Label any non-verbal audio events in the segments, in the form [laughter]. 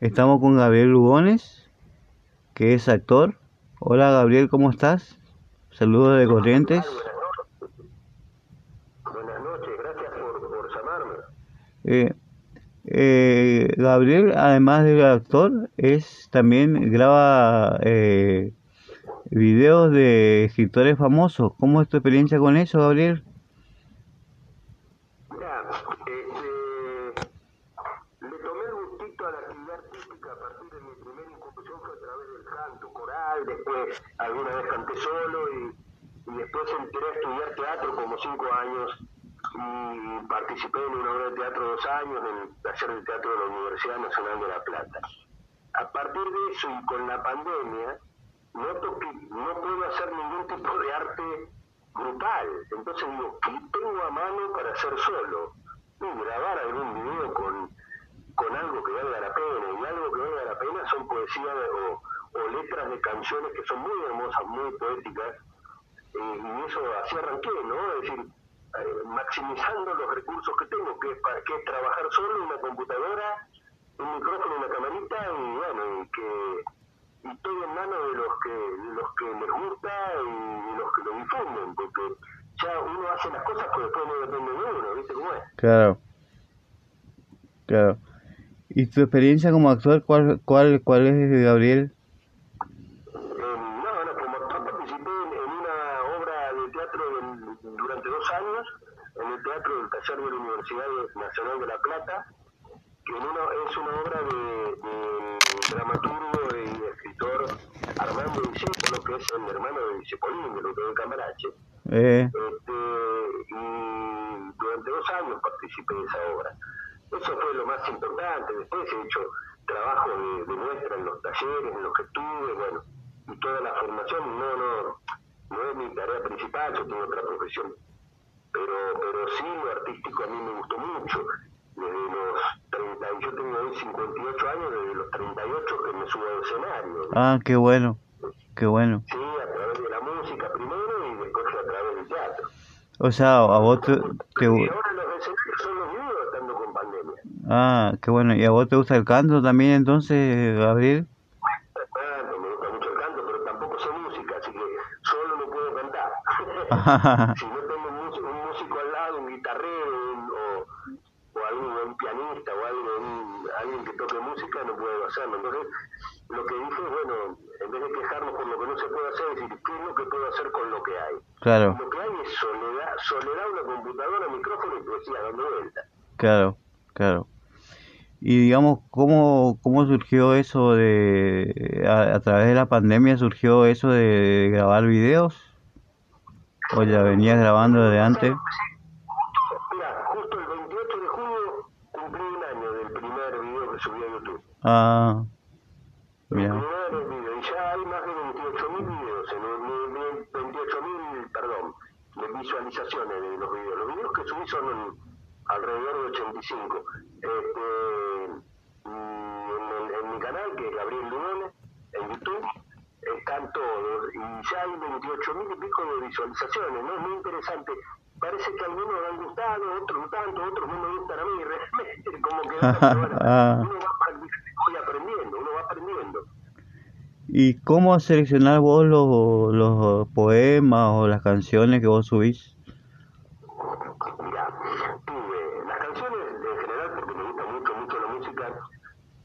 Estamos con Gabriel Lugones, que es actor. Hola Gabriel, ¿cómo estás? Saludos de Corrientes. Buenas noches, gracias por, por llamarme. Eh, eh, Gabriel, además de actor, es también graba eh, videos de escritores famosos. ¿Cómo es tu experiencia con eso, Gabriel? Mira, este, le tomé el gustito a la actividad artística a partir de mi primera incursión fue a través del canto coral, alguna vez canté solo y, después entré a estudiar teatro como cinco años y participé en una obra de teatro dos años en el de teatro de la Universidad Nacional de La Plata. A partir de eso y con la pandemia, noto que no puedo hacer ningún tipo de arte grupal. Entonces digo, ¿qué tengo a mano para hacer solo? Y grabar algún video con, con algo que valga la pena. Y algo que valga la pena son poesías o, o letras de canciones que son muy hermosas, muy poéticas. Eh, y eso así arranqué, ¿no? Es decir, eh, maximizando los recursos que tengo, que es, para, que trabajar solo en una computadora, un micrófono, una camarita y bueno, y que y estoy en manos de los que los que les gusta y los que lo difunden, porque ya uno hace las cosas que después no depende de uno, ¿viste cómo es? Claro, claro. ¿Y tu experiencia como actor, cuál, cuál, cuál es, Gabriel? Dos años, en el Teatro del Taller de la Universidad Nacional de La Plata, que en una, es una obra de, de dramaturgo y escritor Armando Discépolo, que es el hermano de autor de Camarache. Eh, Este, y durante dos años participé de esa obra. Eso fue lo más importante. Después he hecho trabajo de, de muestra en los talleres en los que estuve, bueno, y toda la formación. No, no, no es mi tarea principal, yo tengo otra profesión. Pero, pero sí, lo artístico a mí me gustó mucho. Desde los 30, y yo tengo hoy 58 años, desde los 38 que me subo al escenario. ah, qué bueno, qué bueno. Sí, a través de la música primero y después a través del teatro. O sea, a vos te, te- Y ahora los escenarios son los míos estando con pandemia. Ah, qué bueno. ¿Y a vos te gusta el canto también entonces, Gabriel? Me gusta mucho el canto, pero tampoco sé música, así que solo no puedo cantar. [laughs] si no tengo un músico, un músico al lado, un guitarrero un- o, o algún un pianista o algo, un- alguien que toque puedo hacerlo. Entonces, lo que dije es, bueno, en vez de quejarnos por lo que no se puede hacer, decir, ¿qué es lo que puedo hacer con lo que hay? Claro, Lo que hay es soledad, soledad una computadora, micrófono y poesía dando vueltas. claro, claro. Y digamos, ¿cómo, cómo surgió eso de, a, a través de la pandemia surgió eso de grabar videos? ¿O ya venías grabando desde antes? Mira, justo el 28 de junio cumplí un año del primer video que subí a YouTube. Ah, mira, video, y ya hay más de 28.000 videos, en el- el- 28.000, perdón, de visualizaciones de los videos. Los videos que subí son en- alrededor de 85. Este, y en, en mi canal, que es Gabriel Lugones, en YouTube, están todos, y ya hay 28.000 y pico de visualizaciones, ¿no? Es muy interesante. Parece que algunos me han gustado, otros no tanto, otros no me gustan a mí, realmente, [laughs] como que [laughs] bueno, [laughs] uno va practicando, voy aprendiendo, uno va aprendiendo. ¿Y cómo seleccionar vos los, los poemas o las canciones que vos subís? Mira, tuve las canciones en general, porque me gusta mucho, mucho la música,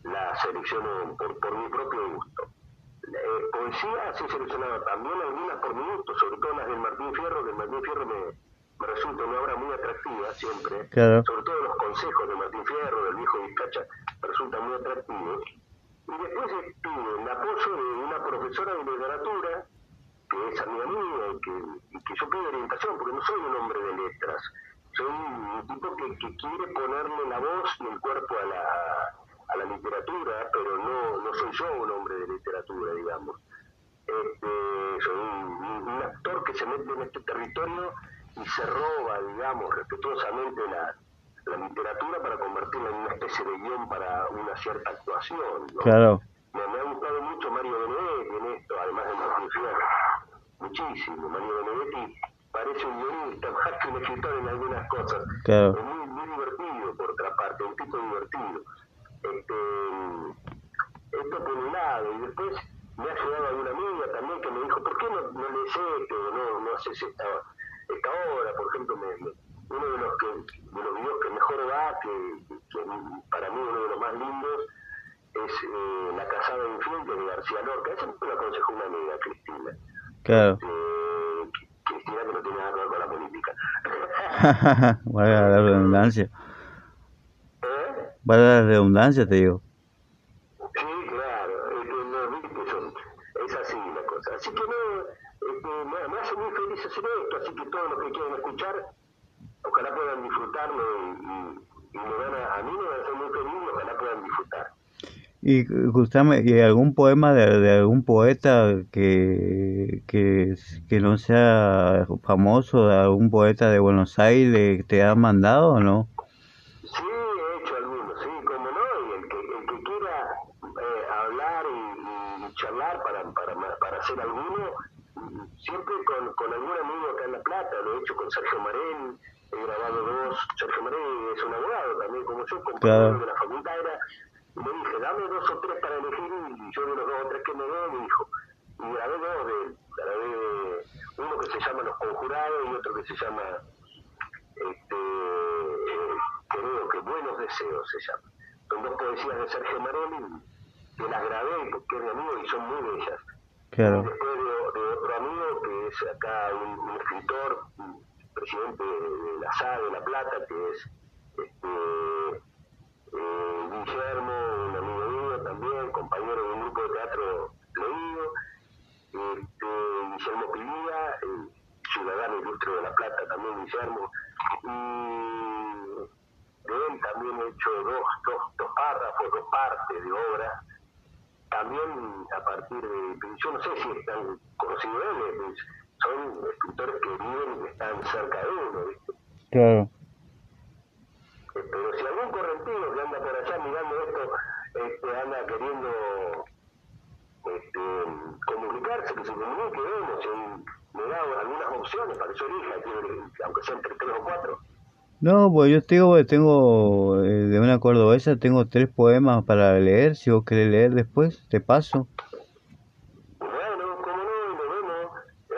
las selecciono por, por mi propio gusto. Eh, poesía sí seleccionaba también algunas por mi gusto, sobre todo las del Martín Fierro, del Martín Fierro me, me resulta una obra muy atractiva siempre, Claro. sobre todo los consejos de Martín Fierro, del viejo Vizcacha, resultan muy atractivos. Y después tuve el apoyo de una profesora de literatura, que es amiga mía y que, que yo pido orientación, porque no soy un hombre de letras, soy un tipo que, que quiere ponerle la voz y el cuerpo a la, a la literatura, pero no, no soy yo un hombre de literatura, digamos. Este, soy un- un actor que se mete en este territorio y se roba, digamos, respetuosamente la, la literatura para convertirla en una especie de guion para una cierta actuación. ¿no? Claro, Me, me ha gustado mucho Mario Benedetti en esto, además de Fierro. Muchísimo. Mario Benedetti parece un guionista [laughs] más que un escritor en algunas cosas. claro. Es muy, muy divertido, por otra parte, un tipo divertido. Este, ayudado. Y después me ha ayudado alguna amiga también que me dijo, ¿por qué no, no lees esto? No, no haces esta, esta obra, por ejemplo, me, uno de los, que, de los videos que mejor va, que, que para mí uno de los más lindos, es eh, La casada infiel de García Lorca. Eso me lo aconsejó una amiga, Cristina. Claro. Eh, Cristina que no tiene nada que ver con la política. [laughs] Valga la redundancia. ¿Eh? Valga la redundancia, te digo. Sí, claro, es que no, viste, son, es así la cosa. Así que no, este, me, me hace muy feliz hacer esto, así que todos los que quieran escuchar, ojalá puedan disfrutarlo y, y, y me van a, a mí me va a hacer muy feliz ojalá puedan disfrutar. Y justamente, ¿y algún poema de, de algún poeta que, que, que no sea famoso, de algún poeta de Buenos Aires, te ha mandado o no? Sí, he hecho algunos, sí, como no, y el que, el que quiera eh, hablar y, y charlar para, para, para hacer alguno, siempre con, con algún amigo acá en La Plata, lo he hecho con Sergio Marén, he grabado dos, Sergio Marén es un abogado también como yo, compañero Claro. de la facultad, era, y me dije, dame dos o tres para elegir, y yo de los dos o tres que me dio, me dijo, y grabé dos de él, grabé uno que se llama Los Conjurados y otro que se llama este, eh, creo que Buenos Deseos se llama. Son dos poesías de Sergio Marelli que las grabé porque es mi amigo y son muy bellas. Claro, Después de, de otro amigo que es acá un, un escritor, presidente de la SA de La Plata, que es este, eh, Guillermo, un amigo mío también, compañero de un grupo de teatro leído, este, Guillermo Pilía, ciudadano ilustre de La Plata también, Guillermo, y de él también he hecho dos, dos, dos párrafos, dos partes de obra, también a partir de, yo no sé si están conocidos ellos, pues, son escritores que viven y están cerca de uno, ¿viste? claro. Eh, Pero si algún correntino que anda por allá mirando esto, este, anda queriendo este, comunicarse, que se comunique, vemos, si me da algunas opciones para que yo elija, que- aunque sean entre tres o cuatro. No, pues yo te digo, que tengo, eh, de una cordobesa, tengo tres poemas para leer, si vos querés leer después, te paso. Bueno, cómo no, y lo vemos.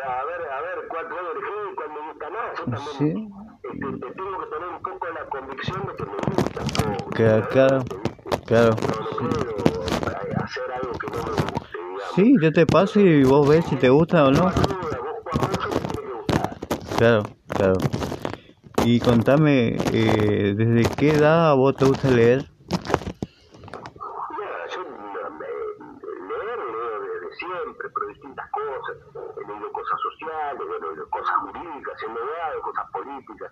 A ver, a cuál puedo elegir, cuál me gusta más. Yo también Sí. este, te tengo que tener un poco la convicción de que me gusta. o- Claro, claro, ¿viste? claro. No, no puedo eh, hacer algo que no me guste, digamos. Sí, yo te paso y vos ves si te gusta o no. Cuando. Claro, claro. Y contame, eh, ¿desde qué edad vos te gusta leer? Mira, yo no, me- leer leo desde siempre, pero distintas cosas. He leído cosas sociales, he leído cosas jurídicas, he leído cosas políticas.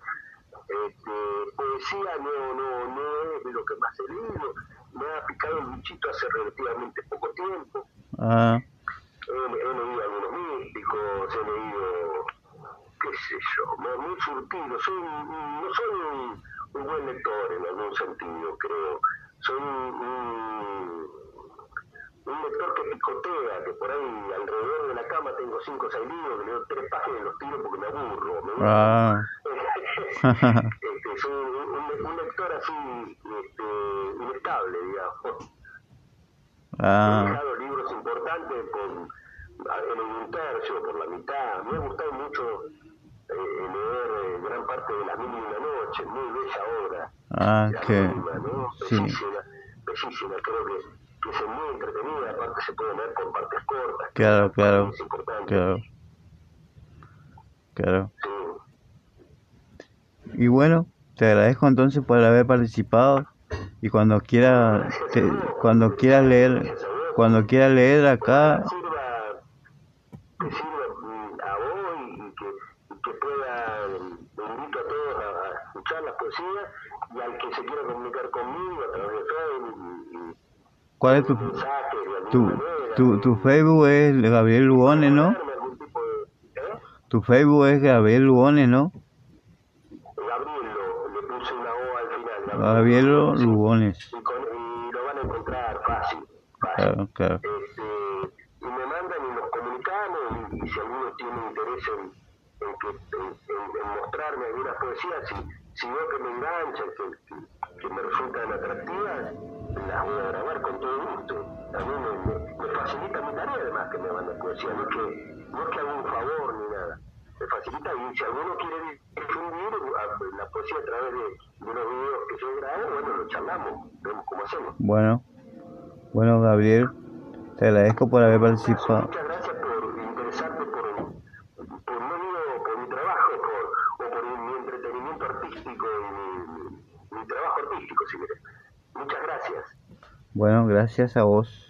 Este, poesía no, no, no es de lo que más he leído. Me ha picado el bichito hace relativamente poco tiempo. Ah, He, he leído algunos místicos, he leído, qué sé yo, me- muy surtido. Soy, un- no soy un, un buen lector en algún sentido, creo. Soy un, un, un lector que picotea, que por ahí alrededor de la cama tengo cinco o seis libros, que leo tres páginas y los tiro porque me aburro. Me ah, [laughs] [laughs] este, soy un, un- un lector así este, digamos. He ah, dejado libros importantes por, en un tercio, por la mitad. Me ha gustado mucho eh, leer eh, gran parte de Las Mil y Una Noches, muy bella obra. ah, La que, misma, ¿no? sí, Bellísima, bellísima, creo que, que es muy entretenida, aparte se puede leer por partes cortas. claro, claro, claro, claro. Sí. Y bueno, te agradezco entonces por haber participado y cuando quiera, te- cuando quieras leer, cuando quieras leer acá, Que sirva, que sirva a vos y que, y que pueda, invito a todos a, a escuchar las poesías y al que se quiera comunicar conmigo a través de Facebook ¿cuál es tu, tu, tu, tu Facebook es Gabriel Lugones, ¿no? ¿eh? Tu Facebook es Gabriel Lugones, ¿no? Gabrielo, le puse una O al final. Gabriel Sí. Lugones. Y, con- y lo van a encontrar fácil. fácil. Claro, claro. Este, y me mandan y nos comunicamos y, y si alguno tiene interés en, en, que, en, en- mostrarme algunas poesías, si, si veo que me enganchan, que, que, me resultan atractivas, las voy a grabar con todo gusto. A mí me, me, me facilita que me mande poesía, no es que, no es que haga un favor ni nada, me facilita y si alguno quiere difundir la poesía a través de, de los videos que yo grabo, bueno, lo charlamos, vemos cómo hacemos. Bueno, bueno Gabriel, te agradezco por haber participado. Muchas gracias por interesarte por, por, no digo por mi trabajo por, o por mi entretenimiento artístico y mi, mi, mi trabajo artístico, si querés. Muchas gracias. Bueno, gracias a vos.